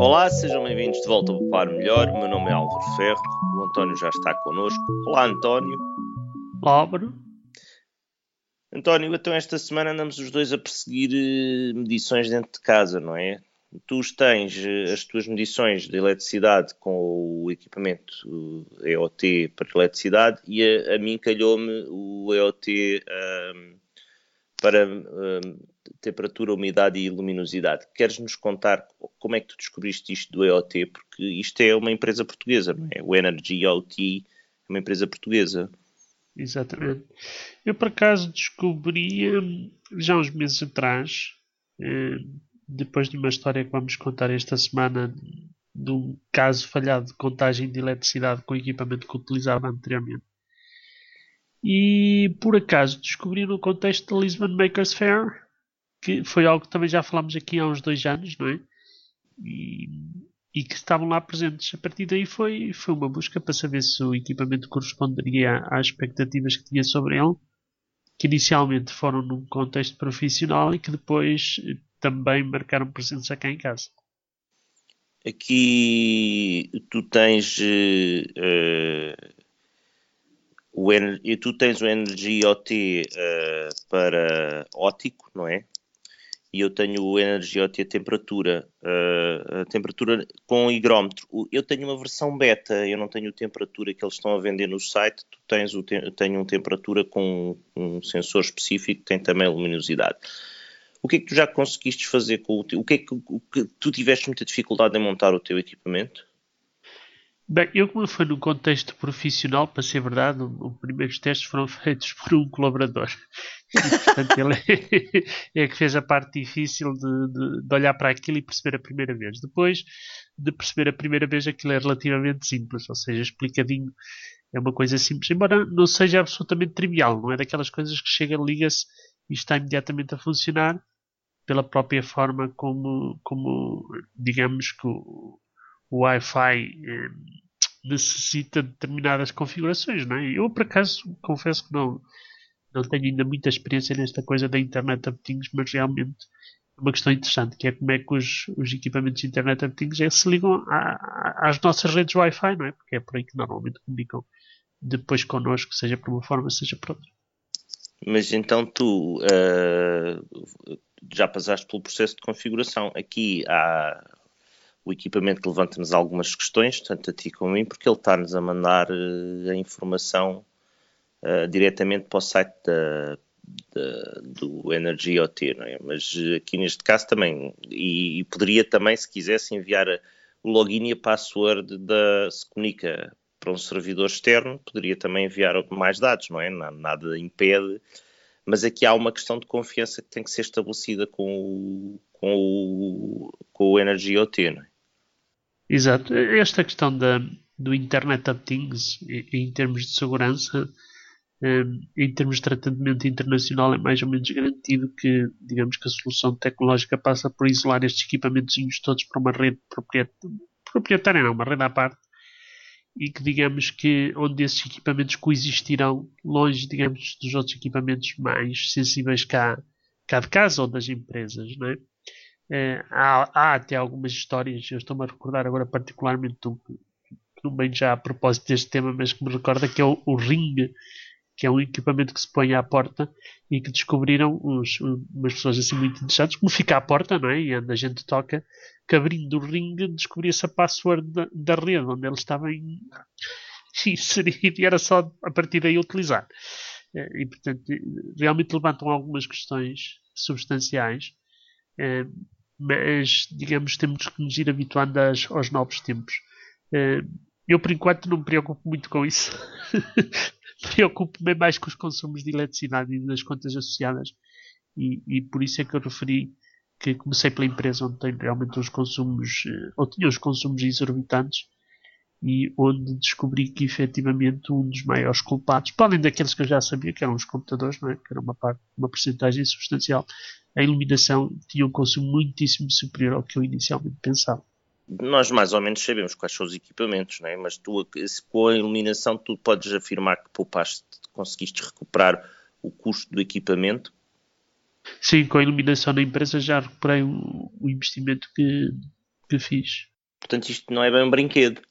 Olá, sejam bem-vindos de volta ao Par Melhor. O meu nome é Álvaro Ferro, o António já está connosco. Olá, António. Olá, Bruno. António, então esta semana andamos os dois a perseguir eh, medições dentro de casa, não é? Tu tens eh, as tuas medições de eletricidade com o equipamento EOT para eletricidade e a, a mim calhou-me o EOT um, para um, temperatura, umidade e luminosidade. Queres nos contar como é que tu descobriste isto do EOT? Porque isto é uma empresa portuguesa, não é? O Energy OT é uma empresa portuguesa. Exatamente. Eu, por acaso, descobri hum, já uns meses atrás, hum, depois de uma história que vamos contar esta semana, de um caso falhado de contagem de eletricidade com equipamento que utilizava anteriormente. E, por acaso, descobri no contexto da Lisbon Makers Fair, que foi algo que também já falámos aqui há uns dois anos, não é? E, e que estavam lá presentes. A partir daí foi, foi uma busca para saber se o equipamento corresponderia às expectativas que tinha sobre ele, que inicialmente foram num contexto profissional e que depois também marcaram presença cá em casa. Aqui tu tens uh, o tu tens o Energy OT uh, para ótico, não é? E eu tenho o Energy OT a temperatura, uh, a temperatura com higrómetro. Eu tenho uma versão beta, eu não tenho temperatura que eles estão a vender no site, tu tens o te tenho uma temperatura com um sensor específico que tem também luminosidade. O que é que tu já conseguiste fazer com o teu? O que é que, o que tu tiveste muita dificuldade em montar o teu equipamento? Bem, eu como foi num contexto profissional, para ser verdade, os primeiros testes foram feitos por um colaborador. E, portanto, ele é, que fez a parte difícil de, de, de, olhar para aquilo e perceber a primeira vez. Depois de perceber a primeira vez, aquilo é relativamente simples, ou seja, explicadinho. É uma coisa simples, embora não seja absolutamente trivial. Não é daquelas coisas que chega, liga-se e está imediatamente a funcionar pela própria forma como, como digamos que o, o Wi-Fi eh, necessita de determinadas configurações, não é? Eu, por acaso, confesso que não, não tenho ainda muita experiência nesta coisa da Internet of Things, mas realmente é uma questão interessante, que é como é que os, os equipamentos de Internet of Things é, se ligam a, às nossas redes Wi-Fi, não é? Porque é por aí que normalmente comunicam depois connosco, seja por uma forma, seja por outra. Mas então tu uh, já passaste pelo processo de configuração. Aqui há o equipamento levanta-nos algumas questões, tanto a ti como a mim, porque ele está-nos a mandar uh, a informação uh, diretamente para o site da, da, do Energy OT, não é? Mas aqui neste caso também, e, e poderia também, se quisesse, enviar o login e a password da se comunica para um servidor externo, poderia também enviar mais dados, não é? Nada impede, mas aqui há uma questão de confiança que tem que ser estabelecida com o, com o, com o Energy OT, não é? Exato. Esta questão da, do Internet of Things, em, termos de segurança, em termos de tratamento internacional, é mais ou menos garantido que, digamos que a solução tecnológica passa por isolar estes equipamentos todos para uma rede proprietária, não, uma rede à parte, e que, digamos que, onde esses equipamentos coexistirão longe, digamos, dos outros equipamentos mais sensíveis cá, cá de casa ou das empresas, não é? É, há, há, até algumas histórias, eu estou-me a recordar agora particularmente um, que não bem já a propósito deste tema, mas que me recorda que é o, o Ring, que é um equipamento que se põe à porta e que descobriram uns, umas pessoas assim muito interessantes, como fica à porta, não é? E a gente toca, que abrindo o Ring descobria-se a password da, da, rede onde ele estava em, inserido e era só a partir daí utilizar. É, e portanto, realmente levantam algumas questões substanciais. É, mas digamos temos que nos ir habituando aos novos tempos. Uh, eu por enquanto não me preocupo muito com isso. Preocupo-me mais com os consumos de eletricidade e das contas associadas e, e, por isso é que eu referi que comecei pela empresa onde tem realmente os consumos, eh, ou tinha os consumos exorbitantes e onde descobri que efetivamente um dos maiores culpados, para além daqueles que eu já sabia que eram os computadores, não é? que era uma parte, uma porcentagem substancial, a iluminação tinha um consumo muitíssimo superior ao que eu inicialmente pensava. Nós mais ou menos sabemos quais são os equipamentos, não é? mas tu, com a iluminação tu podes afirmar que poupaste, conseguiste recuperar o custo do equipamento? Sim, com a iluminação da empresa já recuperei o, o investimento que, que fiz. Portanto, isto não é bem um brinquedo.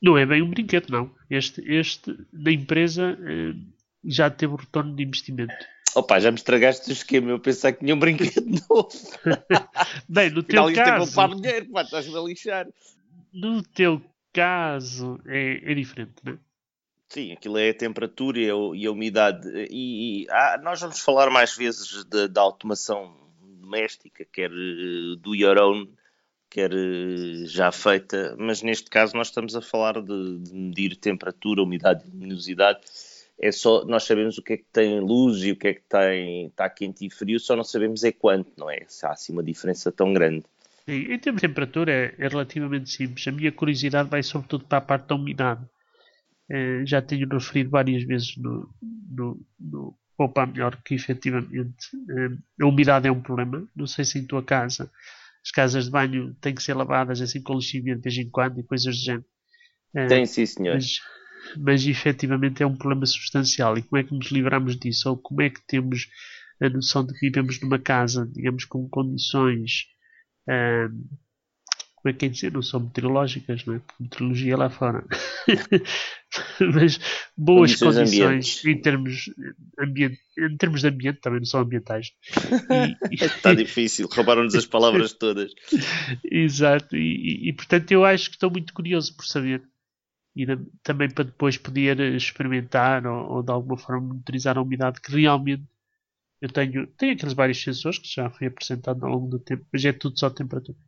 Não é bem um brinquedo, não. Este, este da empresa eh, já teve o retorno de investimento. Opa, já me estragaste o esquema. Eu pensava que tinha um brinquedo novo. bem, no teu caso. Para dinheiro, pá, estás-me a lixar. No teu caso é, é diferente, não é? Sim, aquilo é a temperatura e a, e a umidade. E, e ah, nós vamos falar mais vezes da automação doméstica, quer uh, do your own, quer uh, já feita, mas neste caso nós estamos a falar de, de, medir temperatura, umidade e luminosidade. É só, nós sabemos o que é que tem luz e o que é que tem, está quente e frio, só não sabemos é quanto, não é? Se há assim uma diferença tão grande. Sim, em termos de temperatura é, é relativamente simples. A minha curiosidade vai sobretudo para a parte da umidade eh, já tenho referido várias vezes no, no, no Poupa Melhor que efetivamente eh, a umidade é um problema. Não sei se em tua casa as casas de banho têm que ser lavadas assim com lixivia de vez em quando e coisas do género. Eh, Tem sim, senhor. Mas, mas efetivamente é um problema substancial. E como é que nos livramos disso? Ou como é que temos a noção de que vivemos numa casa, digamos, com condições como é que é dizer, não são meteorológicas, não é? Porque meteorologia é lá fora. Mas boas condições em termos, ambiente, em termos de ambiente, também não são ambientais. Está difícil, roubaram-nos as palavras todas. Exato, e, e, e, portanto eu acho que estou muito curioso por saber. E também para depois poder experimentar ou, ou de alguma forma monitorizar a umidade que realmente eu tenho, tenho aqueles vários sensores que já foi apresentado ao longo do tempo, mas é tudo só temperatura.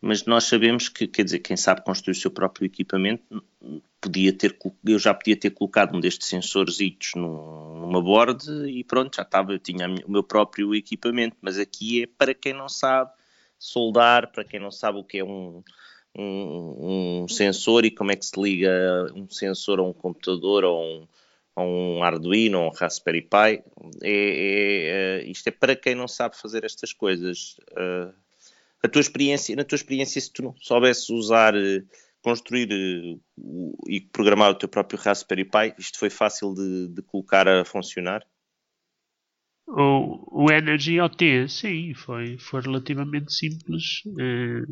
Mas nós sabemos que, quer dizer, quem sabe construir o seu próprio equipamento podia ter, eu já podia ter colocado um destes sensores numa board e pronto, já estava, eu tinha o meu próprio equipamento, mas aqui é para quem não sabe soldar, para quem não sabe o que é um, um, um sensor e como é que se liga um sensor a um computador ou um, a um Arduino ou um Raspberry Pi, é, é, é, isto é para quem não sabe fazer estas coisas. Uh, a tua experiência, na tua experiência, se tu não soubesses usar, eh, construir eh, e programar o teu próprio Raspberry Pi, isto foi fácil de, de colocar a funcionar? O, o Energy OT, sim, foi, foi relativamente simples. É,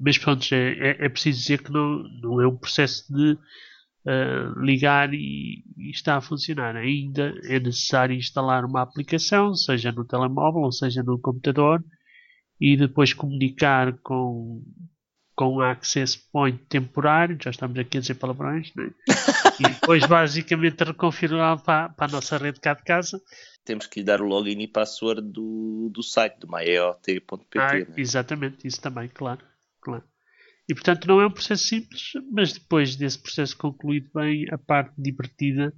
mas pronto, é, é, é, preciso dizer que não, não é um processo de uh, ligar e, e, está a funcionar. Ainda é necessário instalar uma aplicação, seja no telemóvel ou seja no computador, e depois comunicar com, com um access point temporário, já estamos aqui a dizer palavrões, né? e depois basicamente reconfigurar para, para a nossa rede cá de casa. Temos que lhe dar o login e password do, do site, do myeot.pt. Ah, né? Exatamente, isso também, claro, claro. E portanto não é um processo simples, mas depois desse processo concluído bem a parte divertida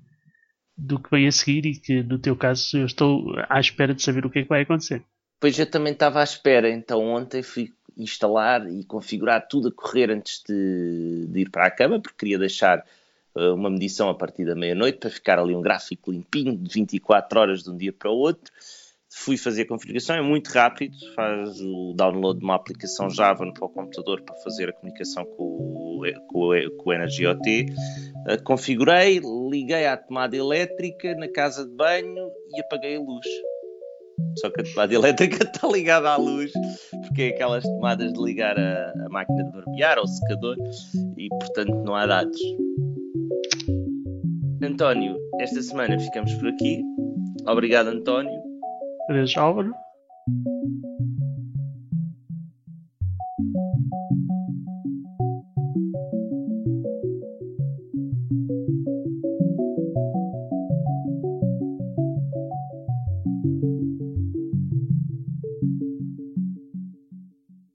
do que vem a seguir e que no teu caso eu estou à espera de saber o que é que vai acontecer. Pois eu também estava à espera, então ontem fui instalar e configurar tudo a correr antes de, de ir para a cama, porque queria deixar uh, uma medição a partir da meia-noite para ficar ali um gráfico limpinho de 24 horas de um dia para o outro. Fui fazer a configuração, é muito rápido, faz o download de uma aplicação Java no computador para fazer a comunicação com o, com o, com o Energy OT. Uh, configurei, liguei à tomada elétrica na casa de banho e apaguei a luz só que a tomada elétrica está ligada à luz, porque é aquelas tomadas de ligar a, a máquina de barbear ou secador e, portanto, não há dados. António, esta semana ficamos por aqui. Obrigado, António. Adeus, Álvaro.